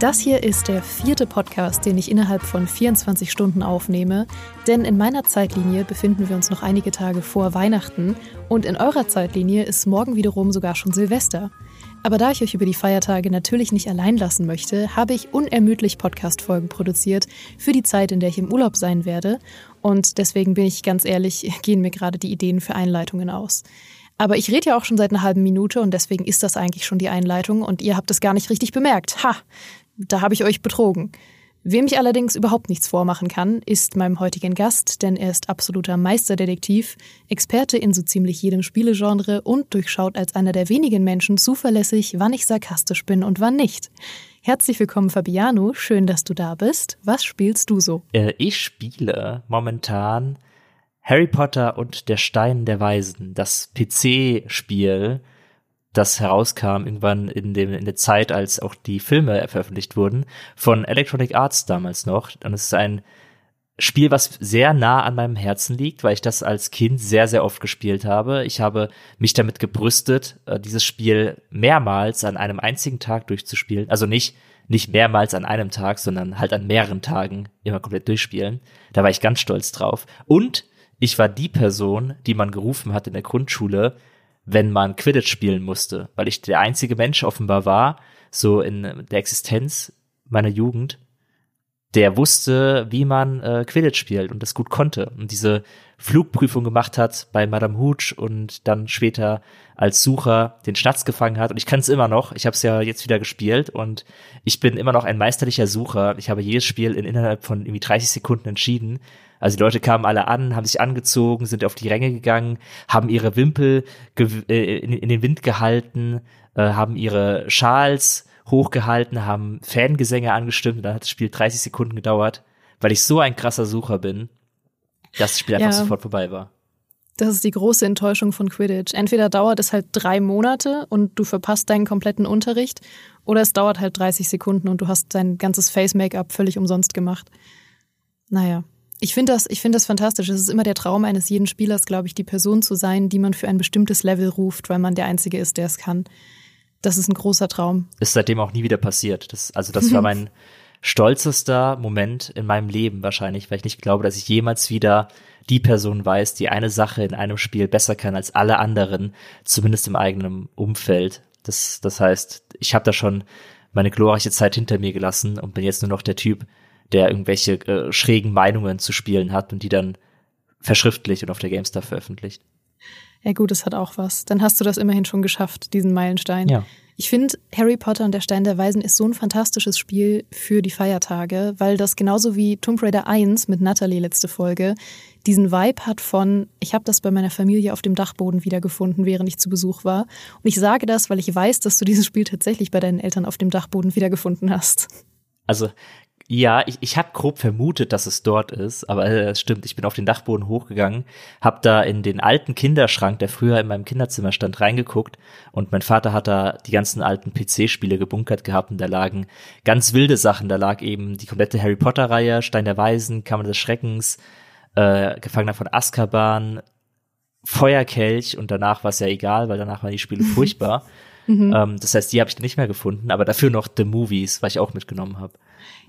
Das hier ist der vierte Podcast, den ich innerhalb von 24 Stunden aufnehme, denn in meiner Zeitlinie befinden wir uns noch einige Tage vor Weihnachten und in eurer Zeitlinie ist morgen wiederum sogar schon Silvester. Aber da ich euch über die Feiertage natürlich nicht allein lassen möchte, habe ich unermüdlich Podcast-Folgen produziert für die Zeit, in der ich im Urlaub sein werde. Und deswegen bin ich ganz ehrlich, gehen mir gerade die Ideen für Einleitungen aus. Aber ich rede ja auch schon seit einer halben Minute und deswegen ist das eigentlich schon die Einleitung und ihr habt es gar nicht richtig bemerkt. Ha! Da habe ich euch betrogen. Wem ich allerdings überhaupt nichts vormachen kann, ist meinem heutigen Gast, denn er ist absoluter Meisterdetektiv, Experte in so ziemlich jedem Spielegenre und durchschaut als einer der wenigen Menschen zuverlässig, wann ich sarkastisch bin und wann nicht. Herzlich willkommen, Fabiano. Schön, dass du da bist. Was spielst du so? Äh, ich spiele momentan Harry Potter und der Stein der Weisen, das PC-Spiel, das herauskam irgendwann in, dem, in der Zeit, als auch die Filme veröffentlicht wurden, von Electronic Arts damals noch. Und es ist ein Spiel, was sehr nah an meinem Herzen liegt, weil ich das als Kind sehr, sehr oft gespielt habe. Ich habe mich damit gebrüstet, äh, dieses Spiel mehrmals an einem einzigen Tag durchzuspielen. Also nicht, nicht mehrmals an einem Tag, sondern halt an mehreren Tagen immer komplett durchspielen. Da war ich ganz stolz drauf. Und ich war die Person, die man gerufen hat in der Grundschule, wenn man Quidditch spielen musste, weil ich der einzige Mensch offenbar war, so in der Existenz meiner Jugend, der wusste, wie man äh, Quidditch spielt und das gut konnte. Und diese Flugprüfung gemacht hat bei Madame Hooch und dann später als Sucher den Schnatz gefangen hat und ich kann es immer noch. Ich habe es ja jetzt wieder gespielt und ich bin immer noch ein meisterlicher Sucher. Ich habe jedes Spiel in innerhalb von irgendwie 30 Sekunden entschieden also die Leute kamen alle an, haben sich angezogen, sind auf die Ränge gegangen, haben ihre Wimpel äh, in, den Wind gehalten, äh, haben ihre Schals hochgehalten, haben Fangesänge angestimmt und dann hat das Spiel 30 Sekunden gedauert, weil ich so ein krasser Sucher bin, dass das Spiel einfach ja. sofort vorbei war. Das ist die große Enttäuschung von Quidditch. Entweder dauert es halt drei Monate und du verpasst deinen kompletten Unterricht, oder es dauert halt 30 Sekunden und du hast dein ganzes Face-Make-up völlig umsonst gemacht. Naja, ich finde das, ich finde das fantastisch. Es ist immer der Traum eines jeden Spielers, glaube ich, die Person zu sein, die man für ein bestimmtes Level ruft, weil man der Einzige ist, der es kann. Das ist ein großer Traum. Ist seitdem auch nie wieder passiert. Das, also das war mein stolzester Moment in meinem Leben wahrscheinlich, weil ich nicht glaube, dass ich jemals wieder die Person weiß, die eine Sache in einem Spiel besser kann als alle anderen, zumindest im eigenen Umfeld. Das, das heißt, ich habe da schon meine glorreiche Zeit hinter mir gelassen und bin jetzt nur noch der Typ, der irgendwelche äh, schrägen Meinungen zu spielen hat und die dann verschriftlicht und auf der GameStar veröffentlicht. Ja gut, das hat auch was. Dann hast du das immerhin schon geschafft, diesen Meilenstein. Ja. Ich finde, Harry Potter und der Stein der Weisen ist so ein fantastisches Spiel für die Feiertage, weil das genauso wie Tomb Raider 1 mit Natalie letzte Folge diesen Vibe hat von, ich habe das bei meiner Familie auf dem Dachboden wiedergefunden, während ich zu Besuch war. Und ich sage das, weil ich weiß, dass du dieses Spiel tatsächlich bei deinen Eltern auf dem Dachboden wiedergefunden hast. Also ja, ich, ich habe grob vermutet, dass es dort ist, aber es äh, stimmt, ich bin auf den Dachboden hochgegangen, habe da in den alten Kinderschrank, der früher in meinem Kinderzimmer stand, reingeguckt und mein Vater hat da die ganzen alten PC-Spiele gebunkert gehabt und da lagen ganz wilde Sachen, da lag eben die komplette Harry Potter-Reihe, Stein der Weisen, Kammer des Schreckens, äh, Gefangener von Azkaban, Feuerkelch und danach war es ja egal, weil danach waren die Spiele furchtbar. Mhm. Ähm, das heißt, die habe ich nicht mehr gefunden, aber dafür noch The Movies, was ich auch mitgenommen habe.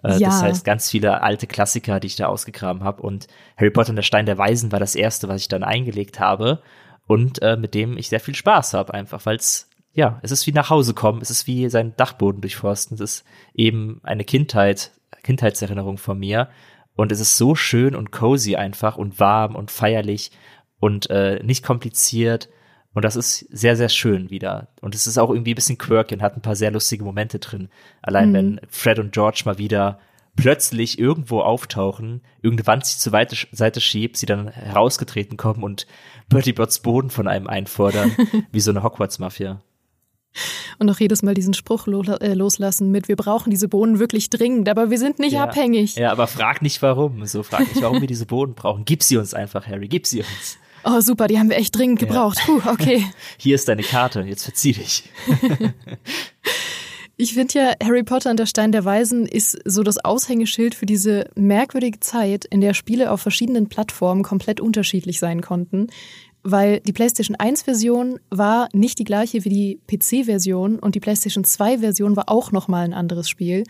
Äh, ja. Das heißt, ganz viele alte Klassiker, die ich da ausgegraben habe. Und Harry Potter und der Stein der Weisen war das erste, was ich dann eingelegt habe. Und äh, mit dem ich sehr viel Spaß habe, einfach, weil es, ja, es ist wie nach Hause kommen, es ist wie sein Dachboden durchforsten. Es ist eben eine Kindheit, Kindheitserinnerung von mir. Und es ist so schön und cozy einfach und warm und feierlich und äh, nicht kompliziert. Und das ist sehr, sehr schön wieder. Und es ist auch irgendwie ein bisschen quirky und hat ein paar sehr lustige Momente drin. Allein mhm. wenn Fred und George mal wieder plötzlich irgendwo auftauchen, irgendeine Wand sich zur Seite schiebt, sie dann herausgetreten kommen und Bertie Botts Boden von einem einfordern, wie so eine Hogwarts-Mafia. Und auch jedes Mal diesen Spruch äh, loslassen mit, wir brauchen diese Bohnen wirklich dringend, aber wir sind nicht ja. abhängig. Ja, aber frag nicht warum. So, frag nicht, warum wir diese Bohnen brauchen. Gib sie uns einfach, Harry, gib sie uns. Oh, super, die haben wir echt dringend gebraucht. Ja. Puh, okay. Hier ist deine Karte, jetzt verzieh dich. Ich finde ja, Harry Potter und der Stein der Weisen ist so das Aushängeschild für diese merkwürdige Zeit, in der Spiele auf verschiedenen Plattformen komplett unterschiedlich sein konnten. weil die PlayStation 1-Version war nicht die gleiche wie die PC-Version und die PlayStation 2-Version war auch nochmal ein anderes Spiel.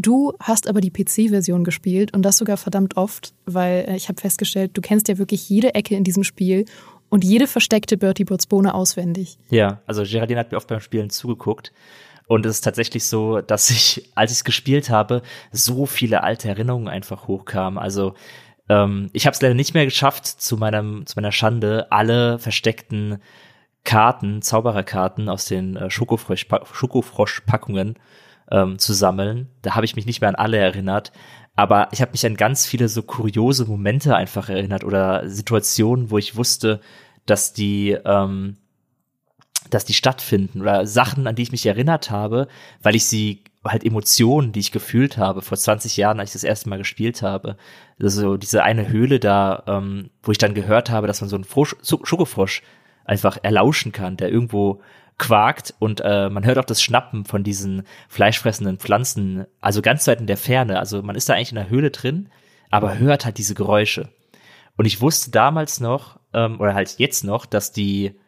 Du hast aber die PC-Version gespielt und das sogar verdammt oft, weil äh, ich habe festgestellt, du kennst ja wirklich jede Ecke in diesem Spiel und jede versteckte Bertie Butts Bohne auswendig. Ja, also Geraldine hat mir oft beim Spielen zugeguckt. Und es ist tatsächlich so, dass ich, als ich es gespielt habe, so viele alte Erinnerungen einfach hochkamen. Also ähm, ich habe es leider nicht mehr geschafft, zu meinem, zu meiner Schande alle versteckten Karten, Zaubererkarten aus den äh, Schokofrosch-Packungen ähm, zu sammeln. Da habe ich mich nicht mehr an alle erinnert. Aber ich habe mich an ganz viele so kuriose Momente einfach erinnert oder Situationen, wo ich wusste, dass die, ähm, dass die stattfinden oder Sachen, an die ich mich erinnert habe, weil ich sie halt Emotionen, die ich gefühlt habe vor 20 Jahren, als ich das erste Mal gespielt habe. Also diese eine Höhle da, ähm, wo ich dann gehört habe, dass man so einen Frosch, Schokofrosch einfach erlauschen kann, der irgendwo quakt und äh, man hört auch das Schnappen von diesen fleischfressenden Pflanzen, also ganz weit in der Ferne. Also man ist da eigentlich in der Höhle drin, aber hört halt diese Geräusche. Und ich wusste damals noch, ähm, oder halt jetzt noch, dass die,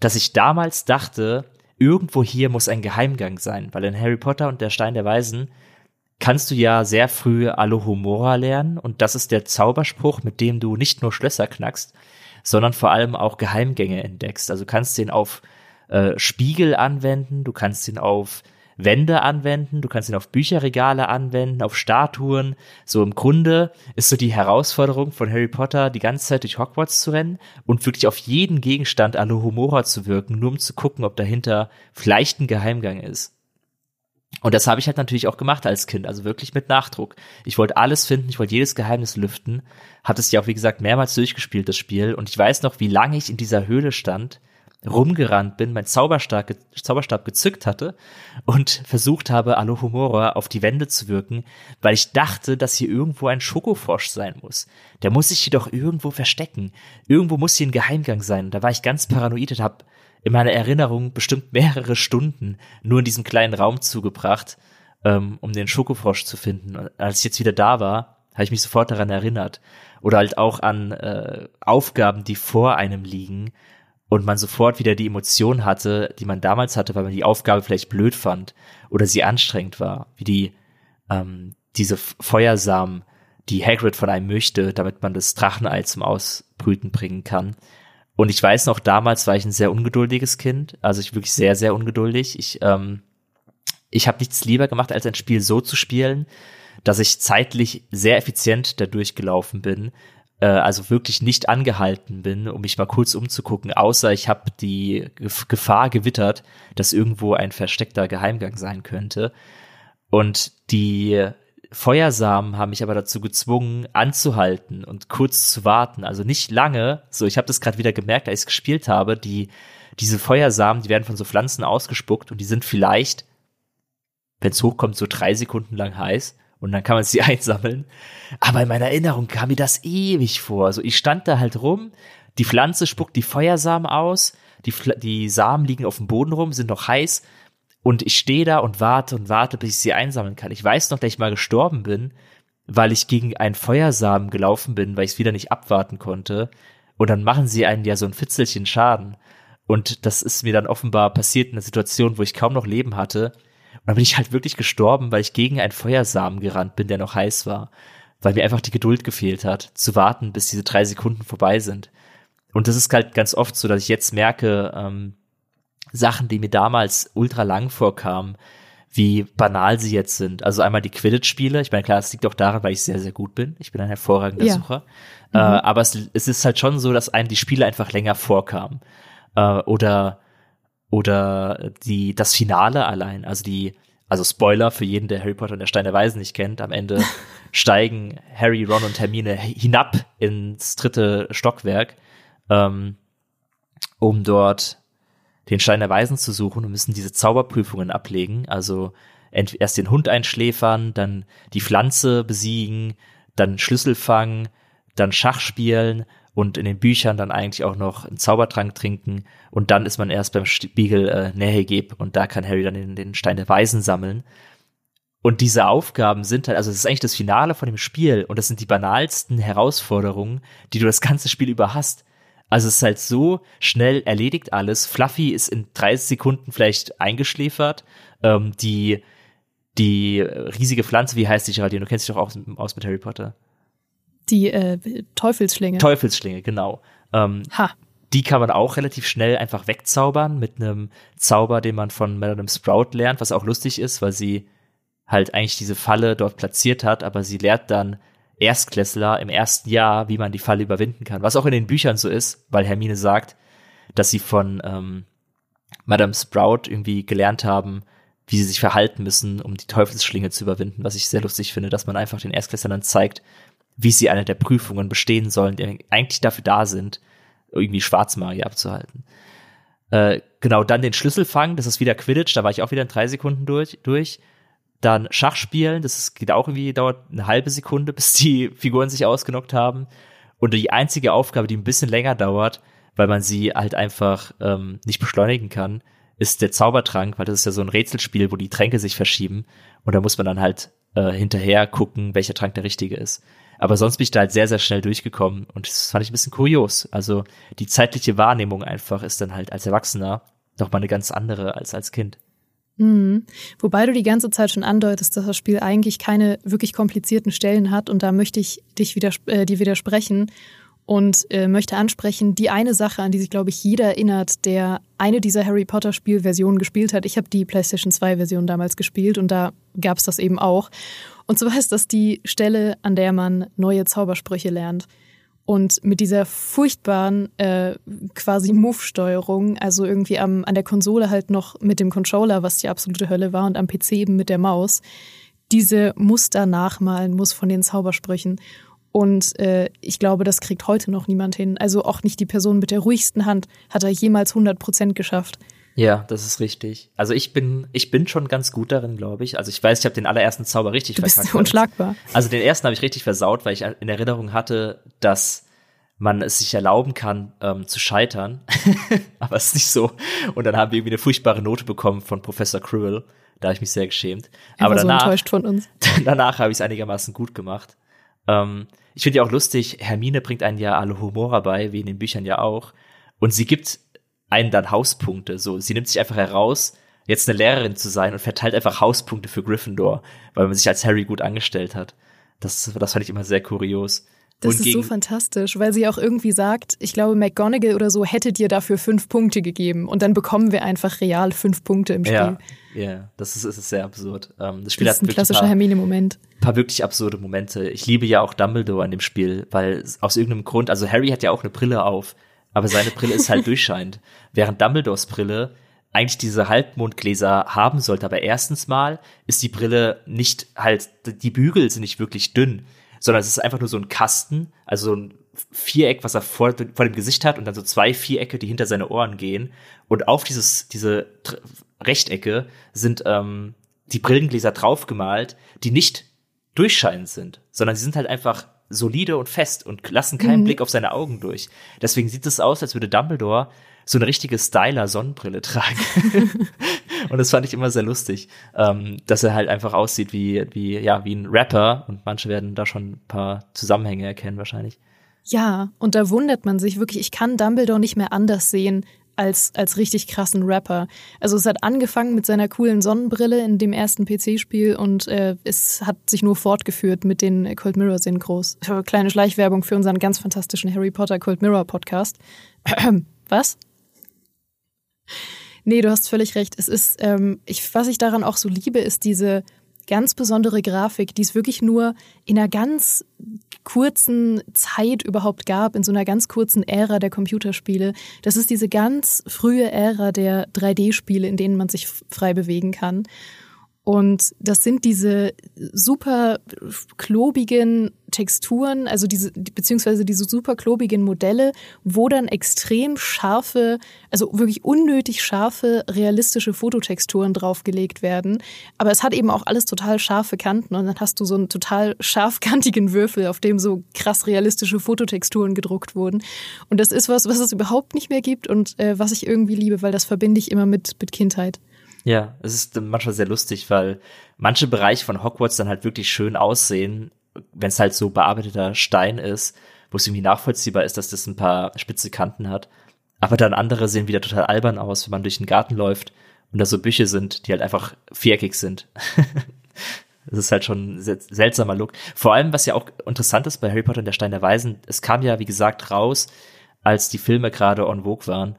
dass ich damals dachte, irgendwo hier muss ein Geheimgang sein, weil in Harry Potter und der Stein der Weisen kannst du ja sehr früh Alohomora lernen und das ist der Zauberspruch, mit dem du nicht nur Schlösser knackst, sondern vor allem auch Geheimgänge entdeckst. Also kannst den auf äh, Spiegel anwenden, du kannst ihn auf Wände anwenden, du kannst ihn auf Bücherregale anwenden, auf Statuen. So im Grunde ist so die Herausforderung von Harry Potter, die ganze Zeit durch Hogwarts zu rennen und wirklich auf jeden Gegenstand Alohomora zu wirken, nur um zu gucken, ob dahinter vielleicht ein Geheimgang ist. Und das habe ich halt natürlich auch gemacht als Kind, also wirklich mit Nachdruck. Ich wollte alles finden, ich wollte jedes Geheimnis lüften, hatte es ja auch, wie gesagt, mehrmals durchgespielt, das Spiel. Und ich weiß noch, wie lange ich in dieser Höhle stand rumgerannt bin, mein Zauberstab, Zauberstab gezückt hatte und versucht habe, Alohomora auf die Wände zu wirken, weil ich dachte, dass hier irgendwo ein Schokofrosch sein muss. Der muss sich jedoch irgendwo verstecken. Irgendwo muss hier ein Geheimgang sein. Da war ich ganz paranoid und habe in meiner Erinnerung bestimmt mehrere Stunden nur in diesem kleinen Raum zugebracht, ähm, um den Schokofrosch zu finden. Und als ich jetzt wieder da war, habe ich mich sofort daran erinnert. Oder halt auch an äh, Aufgaben, die vor einem liegen und man sofort wieder die Emotion hatte, die man damals hatte, weil man die Aufgabe vielleicht blöd fand oder sie anstrengend war, wie die ähm, diese Feuersamen, die Hagrid von einem möchte, damit man das Drachenei zum Ausbrüten bringen kann. Und ich weiß noch, damals war ich ein sehr ungeduldiges Kind, also ich wirklich sehr, sehr ungeduldig. Ich, ähm, ich habe nichts lieber gemacht, als ein Spiel so zu spielen, dass ich zeitlich sehr effizient da durchgelaufen bin, äh, also wirklich nicht angehalten bin, um mich mal kurz umzugucken, außer ich habe die Gefahr gewittert, dass irgendwo ein versteckter Geheimgang sein könnte. Und die Feuersamen haben mich aber dazu gezwungen, anzuhalten und kurz zu warten. Also nicht lange. So, ich habe das gerade wieder gemerkt, als ich gespielt habe. Die diese Feuersamen, die werden von so Pflanzen ausgespuckt und die sind vielleicht, wenn es hochkommt, so drei Sekunden lang heiß und dann kann man sie einsammeln. Aber in meiner Erinnerung kam mir das ewig vor. Also ich stand da halt rum, die Pflanze spuckt die Feuersamen aus, die, die Samen liegen auf dem Boden rum, sind noch heiß und ich stehe da und warte und warte, bis ich sie einsammeln kann. Ich weiß noch, dass ich mal gestorben bin, weil ich gegen einen Feuersamen gelaufen bin, weil ich es wieder nicht abwarten konnte. Und dann machen sie einen ja so ein Fitzelchen Schaden. Und das ist mir dann offenbar passiert in einer Situation, wo ich kaum noch Leben hatte und dann bin ich halt wirklich gestorben, weil ich gegen einen Feuersamen gerannt bin, der noch heiß war. Weil mir einfach die Geduld gefehlt hat, zu warten, bis diese drei Sekunden vorbei sind. Und das ist halt ganz oft so, dass ich jetzt merke, ähm, Sachen, die mir damals ultra lang vorkamen, wie banal sie jetzt sind. Also einmal die Quidditch-Spiele. Ich meine, klar, es liegt auch daran, weil ich sehr, sehr gut bin. Ich bin ein hervorragender ja. Sucher. Mhm. Äh, aber es, es, ist halt schon so, dass einem die Spiele einfach länger vorkamen. Äh, oder oder die, das Finale allein, also die, also Spoiler für jeden, der Harry Potter und der Stein der Weisen nicht kennt, am Ende steigen Harry, Ron und Hermine hinab ins dritte Stockwerk, ähm, um dort den Stein der Weisen zu suchen und müssen diese Zauberprüfungen ablegen, also erst den Hund einschläfern, dann die Pflanze besiegen, dann Schlüssel fangen, dann Schach spielen und in den Büchern dann eigentlich auch noch einen Zaubertrank trinken und dann ist man erst beim Spiegel äh, Nehegeb und da kann Harry dann den, den Stein der Weisen sammeln. Und diese Aufgaben sind halt, also es ist eigentlich das Finale von dem Spiel und das sind die banalsten Herausforderungen, die du das ganze Spiel über hast. Also es ist halt so schnell erledigt alles. Fluffy ist in 30 Sekunden vielleicht eingeschläfert. Ähm, die, die riesige Pflanze, wie heißt die, Geraldine? Du kennst dich doch auch aus mit Harry Potter. Die äh, Teufelsschlinge. Teufelsschlinge, genau. Ähm, ha. Die kann man auch relativ schnell einfach wegzaubern mit einem Zauber, den man von Madame Sprout lernt, was auch lustig ist, weil sie halt eigentlich diese Falle dort platziert hat, aber sie lehrt dann Erstklässler im ersten Jahr, wie man die Falle überwinden kann. Was auch in den Büchern so ist, weil Hermine sagt, dass sie von ähm, Madame Sprout irgendwie gelernt haben, wie sie sich verhalten müssen, um die Teufelsschlinge zu überwinden, was ich sehr lustig finde, dass man einfach den Erstklässlern dann zeigt, wie sie eine der Prüfungen bestehen sollen, die eigentlich dafür da sind, irgendwie Schwarzmagie abzuhalten. Äh, genau, dann den Schlüssel fangen, das ist wieder Quidditch, da war ich auch wieder in drei Sekunden durch. durch. Dann Schach spielen, das ist, geht auch irgendwie, dauert eine halbe Sekunde, bis die Figuren sich ausgenockt haben. Und die einzige Aufgabe, die ein bisschen länger dauert, weil man sie halt einfach ähm, nicht beschleunigen kann, ist der Zaubertrank, weil das ist ja so ein Rätselspiel, wo die Tränke sich verschieben. Und da muss man dann halt äh, hinterher gucken, welcher Trank der richtige ist. Aber sonst bin ich da halt sehr, sehr schnell durchgekommen und das fand ich ein bisschen kurios. Also die zeitliche Wahrnehmung einfach ist dann halt als Erwachsener doch mal eine ganz andere als als Kind. Mhm. Wobei du die ganze Zeit schon andeutest, dass das Spiel eigentlich keine wirklich komplizierten Stellen hat und da möchte ich dich wieder, äh, dir widersprechen und äh, möchte ansprechen, die eine Sache, an die sich, glaube ich, jeder erinnert, der eine dieser Harry Potter Spielversionen gespielt hat. Ich habe die PlayStation 2 Version damals gespielt und da gab es das eben auch. Und zwar ist das die Stelle, an der man neue Zaubersprüche lernt. Und mit dieser furchtbaren äh, quasi Move-Steuerung, also irgendwie am, an der Konsole halt noch mit dem Controller, was die absolute Hölle war, und am PC eben mit der Maus, diese Muster nachmalen muss von den Zaubersprüchen. Und äh, ich glaube, das kriegt heute noch niemand hin. Also auch nicht die Person mit der ruhigsten Hand hat er jemals 100 Prozent geschafft. Ja, das ist richtig. Also ich bin, ich bin schon ganz gut darin, glaube ich. Also ich weiß, ich habe den allerersten Zauber richtig du bist verkackt. unschlagbar. Also den ersten habe ich richtig versaut, weil ich in Erinnerung hatte, dass man es sich erlauben kann, ähm, zu scheitern. Aber es ist nicht so. Und dann haben wir irgendwie eine furchtbare Note bekommen von Professor Cruel. Da habe ich mich sehr geschämt. Er Aber danach, so enttäuscht von uns. danach habe ich es einigermaßen gut gemacht. Ähm, ich finde ja auch lustig, Hermine bringt einen ja alle Humor bei, wie in den Büchern ja auch. Und sie gibt einen dann Hauspunkte. So, sie nimmt sich einfach heraus, jetzt eine Lehrerin zu sein und verteilt einfach Hauspunkte für Gryffindor, weil man sich als Harry gut angestellt hat. Das, das fand ich immer sehr kurios. Das und ist so fantastisch, weil sie auch irgendwie sagt, ich glaube, McGonagall oder so hätte dir dafür fünf Punkte gegeben und dann bekommen wir einfach real fünf Punkte im Spiel. Ja, ja das, ist, ist sehr absurd. Ähm, das Spiel das ist ein klassischer Hermine-Moment. Ein paar wirklich absurde Momente. Ich liebe ja auch Dumbledore an dem Spiel, weil aus irgendeinem Grund, also Harry hat ja auch eine Brille auf aber seine Brille ist halt durchscheinend. Während Dumbledores Brille eigentlich diese Halbmondgläser haben sollte, aber erstens mal ist die Brille nicht halt, die Bügel sind nicht wirklich dünn, sondern es ist einfach nur so ein Kasten, also so ein Viereck, was er vor, vor dem Gesicht hat und dann so zwei Vierecke, die hinter seine Ohren gehen. Und auf dieses, diese Rechtecke sind ähm, die Brillengläser draufgemalt, die nicht durchscheinend sind, sondern sie sind halt einfach solide und fest und lassen keinen mhm. Blick auf seine Augen durch. Deswegen sieht es aus, als würde Dumbledore so eine richtige Styler-Sonnenbrille tragen. und das fand ich immer sehr lustig, ähm, dass er halt einfach aussieht wie, wie, ja, wie ein Rapper und manche werden da schon ein paar Zusammenhänge erkennen wahrscheinlich. Ja, und da wundert man sich wirklich, ich kann Dumbledore nicht mehr anders sehen als, als richtig krassen Rapper. Also es hat angefangen mit seiner coolen Sonnenbrille in dem ersten PC-Spiel und äh, es hat sich nur fortgeführt mit den Cold Mirror Synchros. Kleine Schleichwerbung für unseren ganz fantastischen Harry Potter Cold Mirror Podcast. Was? Nee, du hast völlig recht. Es ist, ähm, ich, was ich daran auch so liebe, ist diese ganz besondere Grafik, die es wirklich nur in einer ganz kurzen Zeit überhaupt gab, in so einer ganz kurzen Ära der Computerspiele. Das ist diese ganz frühe Ära der 3D-Spiele, in denen man sich frei bewegen kann. Und das sind diese super klobigen Texturen, also diese, beziehungsweise diese super klobigen Modelle, wo dann extrem scharfe, also wirklich unnötig scharfe, realistische Fototexturen draufgelegt werden. Aber es hat eben auch alles total scharfe Kanten und dann hast du so einen total scharfkantigen Würfel, auf dem so krass realistische Fototexturen gedruckt wurden. Und das ist was, was es überhaupt nicht mehr gibt und äh, was ich irgendwie liebe, weil das verbinde ich immer mit, mit Kindheit. Ja, es ist manchmal sehr lustig, weil manche Bereiche von Hogwarts dann halt wirklich schön aussehen, wenn es halt so bearbeiteter Stein ist. wo es irgendwie nachvollziehbar ist, dass das ein paar spitze Kanten hat. Aber dann andere sehen wieder total albern aus, wenn man durch den Garten läuft und da so Büsche sind, die halt einfach viereckig sind. das ist halt schon ein seltsamer Look. Vor allem, was ja auch interessant ist bei Harry Potter und der Stein der Weisen, es kam ja, wie gesagt, raus, als die Filme gerade on vogue waren.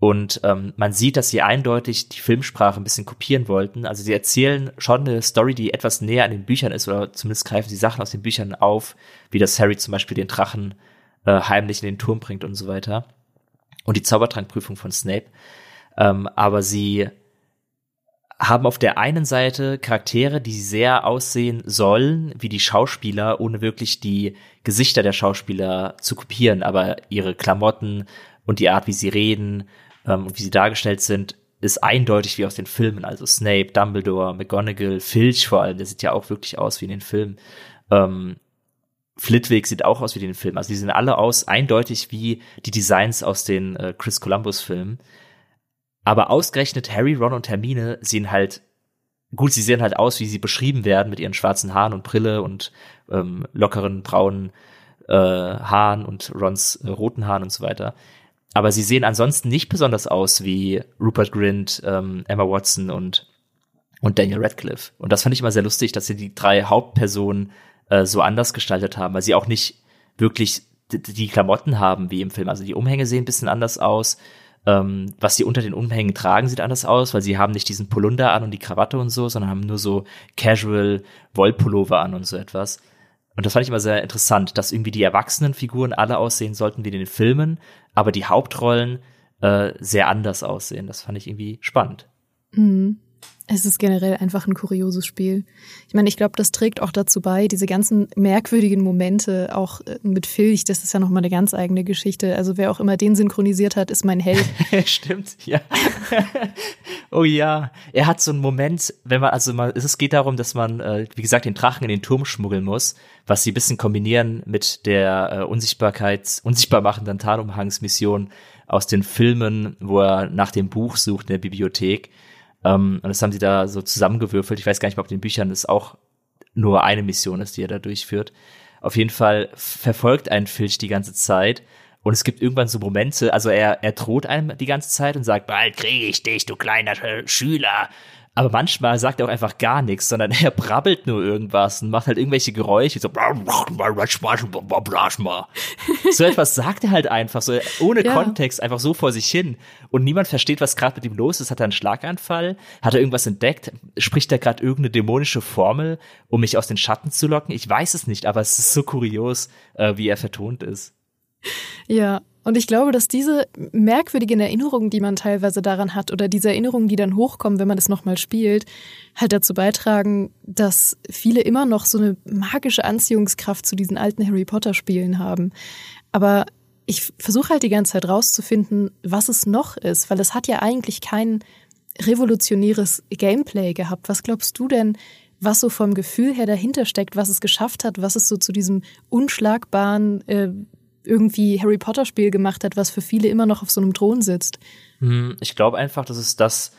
Und ähm, man sieht, dass sie eindeutig die Filmsprache ein bisschen kopieren wollten. Also sie erzählen schon eine Story, die etwas näher an den Büchern ist, oder zumindest greifen sie Sachen aus den Büchern auf, wie das Harry zum Beispiel den Drachen äh, heimlich in den Turm bringt und so weiter. Und die Zaubertrankprüfung von Snape. Ähm, aber sie haben auf der einen Seite Charaktere, die sehr aussehen sollen wie die Schauspieler, ohne wirklich die Gesichter der Schauspieler zu kopieren, aber ihre Klamotten und die Art, wie sie reden ähm, und wie sie dargestellt sind, ist eindeutig wie aus den Filmen. Also Snape, Dumbledore, McGonagall, Filch vor allem, der sieht ja auch wirklich aus wie in den Filmen. Ähm, Flitwick sieht auch aus wie in den Filmen. Also die sehen alle aus eindeutig wie die Designs aus den äh, Chris Columbus Filmen. Aber ausgerechnet Harry, Ron und Hermine sehen halt gut, sie sehen halt aus, wie sie beschrieben werden mit ihren schwarzen Haaren und Brille und ähm, lockeren braunen äh, Haaren und Rons äh, roten Haaren und so weiter. Aber sie sehen ansonsten nicht besonders aus wie Rupert Grint, ähm, Emma Watson und, und Daniel Radcliffe. Und das fand ich immer sehr lustig, dass sie die drei Hauptpersonen äh, so anders gestaltet haben, weil sie auch nicht wirklich die Klamotten haben wie im Film. Also die Umhänge sehen ein bisschen anders aus. Ähm, was sie unter den Umhängen tragen, sieht anders aus, weil sie haben nicht diesen Polunder an und die Krawatte und so, sondern haben nur so casual Wollpullover an und so etwas. Und das fand ich immer sehr interessant, dass irgendwie die erwachsenen Figuren alle aussehen sollten wie in den Filmen, aber die Hauptrollen äh, sehr anders aussehen. Das fand ich irgendwie spannend. Mhm. Es ist generell einfach ein kurioses Spiel. Ich meine, ich glaube, das trägt auch dazu bei, diese ganzen merkwürdigen Momente, auch äh, mit Filch, das ist ja nochmal eine ganz eigene Geschichte. Also wer auch immer den synchronisiert hat, ist mein Held. Stimmt, ja. oh ja, er hat so einen Moment, wenn man, also man, es geht darum, dass man, äh, wie gesagt, den Drachen in den Turm schmuggeln muss, was sie ein bisschen kombinieren mit der äh, Unsichtbarkeit, unsichtbar machenden Tarnumhangsmission aus den Filmen, wo er nach dem Buch sucht in der Bibliothek. Ähm, und das haben sie da so zusammengewürfelt. Ich weiß gar nicht, ob den Büchern es auch nur eine Mission ist, die er da durchführt. Auf jeden Fall verfolgt ein Filch die ganze Zeit. Und es gibt irgendwann so Momente, also er, er droht einem die ganze Zeit und sagt, bald kriege ich dich, du kleiner Schüler. Aber manchmal sagt er auch einfach gar nichts, sondern er brabbelt nur irgendwas und macht halt irgendwelche Geräusche, so, so etwas sagt er halt einfach, so ohne ja. Kontext, einfach so vor sich hin. Und niemand versteht, was gerade mit ihm los ist. Hat er einen Schlaganfall? Hat er irgendwas entdeckt? Spricht er gerade irgendeine dämonische Formel, um mich aus den Schatten zu locken? Ich weiß es nicht, aber es ist so kurios, äh, wie er vertont ist. Ja, und ich glaube, dass diese merkwürdigen Erinnerungen, die man teilweise daran hat, oder diese Erinnerungen, die dann hochkommen, wenn man es nochmal spielt, halt dazu beitragen, dass viele immer noch so eine magische Anziehungskraft zu diesen alten Harry Potter-Spielen haben. Aber ich versuche halt die ganze Zeit rauszufinden, was es noch ist, weil es hat ja eigentlich kein revolutionäres Gameplay gehabt. Was glaubst du denn, was so vom Gefühl her dahinter steckt, was es geschafft hat, was es so zu diesem unschlagbaren äh, irgendwie Harry Potter Spiel gemacht hat, was für viele immer noch auf so einem Thron sitzt. Hm, ich glaube einfach, das ist das,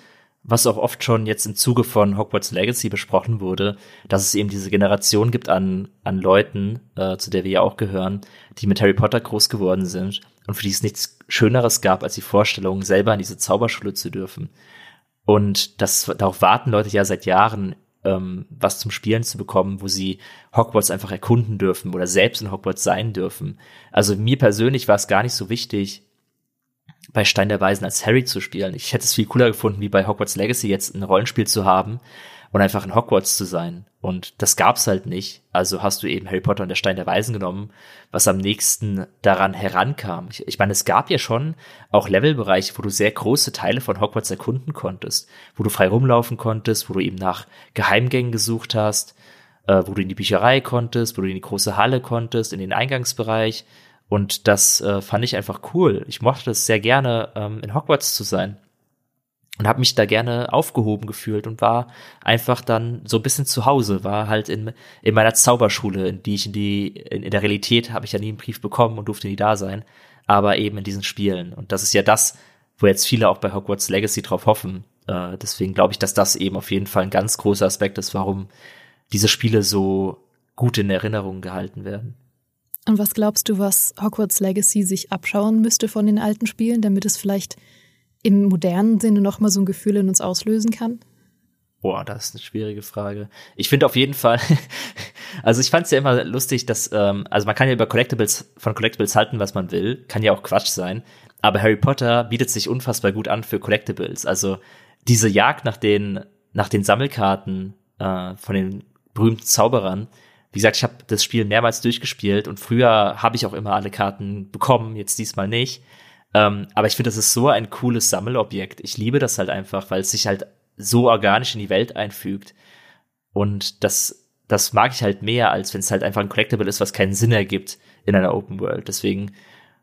was auch oft schon jetzt im Zuge von Hogwarts Legacy besprochen wurde, dass es eben diese Generation gibt an, an Leuten, äh, zu der wir ja auch gehören, die mit Harry Potter groß geworden sind und für die es nichts Schöneres gab, als die Vorstellung, selber in diese Zauberschule zu dürfen. Und das, darauf warten Leute ja seit Jahren ähm, was zum Spielen zu bekommen, wo sie Hogwarts einfach erkunden dürfen oder selbst in Hogwarts sein dürfen. Also mir persönlich war es gar nicht so wichtig, bei Stein der Weisen als Harry zu spielen. Ich hätte es viel cooler gefunden, wie bei Hogwarts Legacy jetzt ein Rollenspiel zu haben, und einfach in Hogwarts zu sein. Und das gab's halt nicht. Also hast du eben Harry Potter und der Stein der Weisen genommen, was am nächsten daran herankam. Ich, ich meine, es gab ja schon auch Levelbereiche, wo du sehr große Teile von Hogwarts erkunden konntest, wo du frei rumlaufen konntest, wo du eben nach Geheimgängen gesucht hast, äh, wo du in die Bücherei konntest, wo du in die große Halle konntest, in den Eingangsbereich. Und das äh, fand ich einfach cool. Ich mochte es sehr gerne, ähm, in Hogwarts zu sein und habe mich da gerne aufgehoben gefühlt und war einfach dann so ein bisschen zu Hause, war halt in, in meiner Zauberschule, in die ich in die, in, in der Realität habe ich ja nie einen Brief bekommen und durfte nie da sein, aber eben in diesen Spielen. Und das ist ja das, wo jetzt viele auch bei Hogwarts Legacy drauf hoffen. Äh, deswegen glaube ich, dass das eben auf jeden Fall ein ganz großer Aspekt ist, warum diese Spiele so gut in Erinnerung gehalten werden. Und was glaubst du, was Hogwarts Legacy sich abschauen müsste von den alten Spielen, damit es vielleicht im modernen Sinne nochmal so ein Gefühl in uns auslösen kann? Boah, das ist eine schwierige Frage. Ich finde auf jeden Fall, also ich fand es ja immer lustig, dass, ähm, also man kann ja über Collectibles, von Collectibles halten, was man will, kann ja auch Quatsch sein, aber Harry Potter bietet sich unfassbar gut an für Collectibles. Also diese Jagd nach den, nach den Sammelkarten äh, von den berühmten Zauberern, wie gesagt, ich habe das Spiel mehrmals durchgespielt und früher habe ich auch immer alle Karten bekommen, jetzt diesmal nicht. Ähm, aber ich finde, das ist so ein cooles Sammelobjekt. Ich liebe das halt einfach, weil es sich halt so organisch in die Welt einfügt. Und das, das mag ich halt mehr, als wenn es halt einfach ein Collectible ist, was keinen Sinn ergibt in einer Open World. Deswegen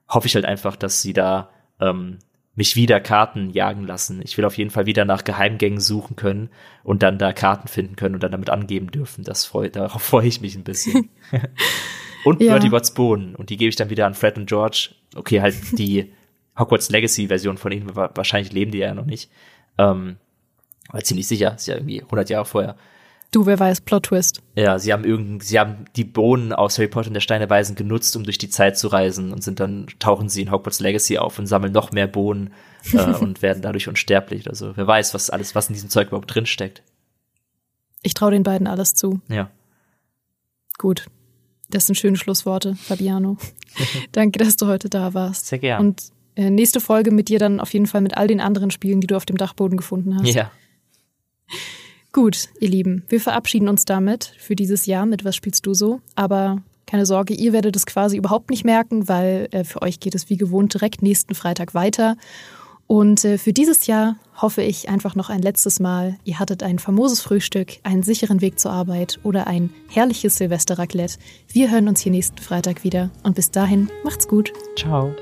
hoffe ich halt einfach, dass sie da ähm, mich wieder Karten jagen lassen. Ich will auf jeden Fall wieder nach Geheimgängen suchen können und dann da Karten finden können und dann damit angeben dürfen. Das freut, darauf freue ich mich ein bisschen. und ja. Bertie Watts Bohnen. Und die gebe ich dann wieder an Fred und George. Okay, halt die Hogwarts Legacy Version von ihnen. Wahrscheinlich leben die ja noch nicht. Ähm, aber ziemlich sicher, ist ja irgendwie 100 Jahre vorher. Du, wer weiß, Plot-Twist. Ja, sie haben irgend, sie haben die Bohnen aus Harry Potter und der Steine Weisen genutzt, um durch die Zeit zu reisen und sind dann, tauchen sie in Hogwarts Legacy auf und sammeln noch mehr Bohnen äh, und werden dadurch unsterblich. Also wer weiß, was alles, was in diesem Zeug überhaupt drinsteckt. Ich traue den beiden alles zu. Ja. Gut. Das sind schöne Schlussworte, Fabiano. Danke, dass du heute da warst. Sehr gern. Und nächste Folge mit dir dann auf jeden Fall mit all den anderen Spielen, die du auf dem Dachboden gefunden hast. Ja. Gut, ihr Lieben, wir verabschieden uns damit für dieses Jahr mit Was spielst du so? Aber keine Sorge, ihr werdet es quasi überhaupt nicht merken, weil äh, für euch geht es wie gewohnt direkt nächsten Freitag weiter. Und äh, für dieses Jahr hoffe ich einfach noch ein letztes Mal, ihr hattet ein famoses Frühstück, einen sicheren Weg zur Arbeit oder ein herrliches Silvester-Raclette. Wir hören uns hier nächsten Freitag wieder und bis dahin macht's gut. Ciao.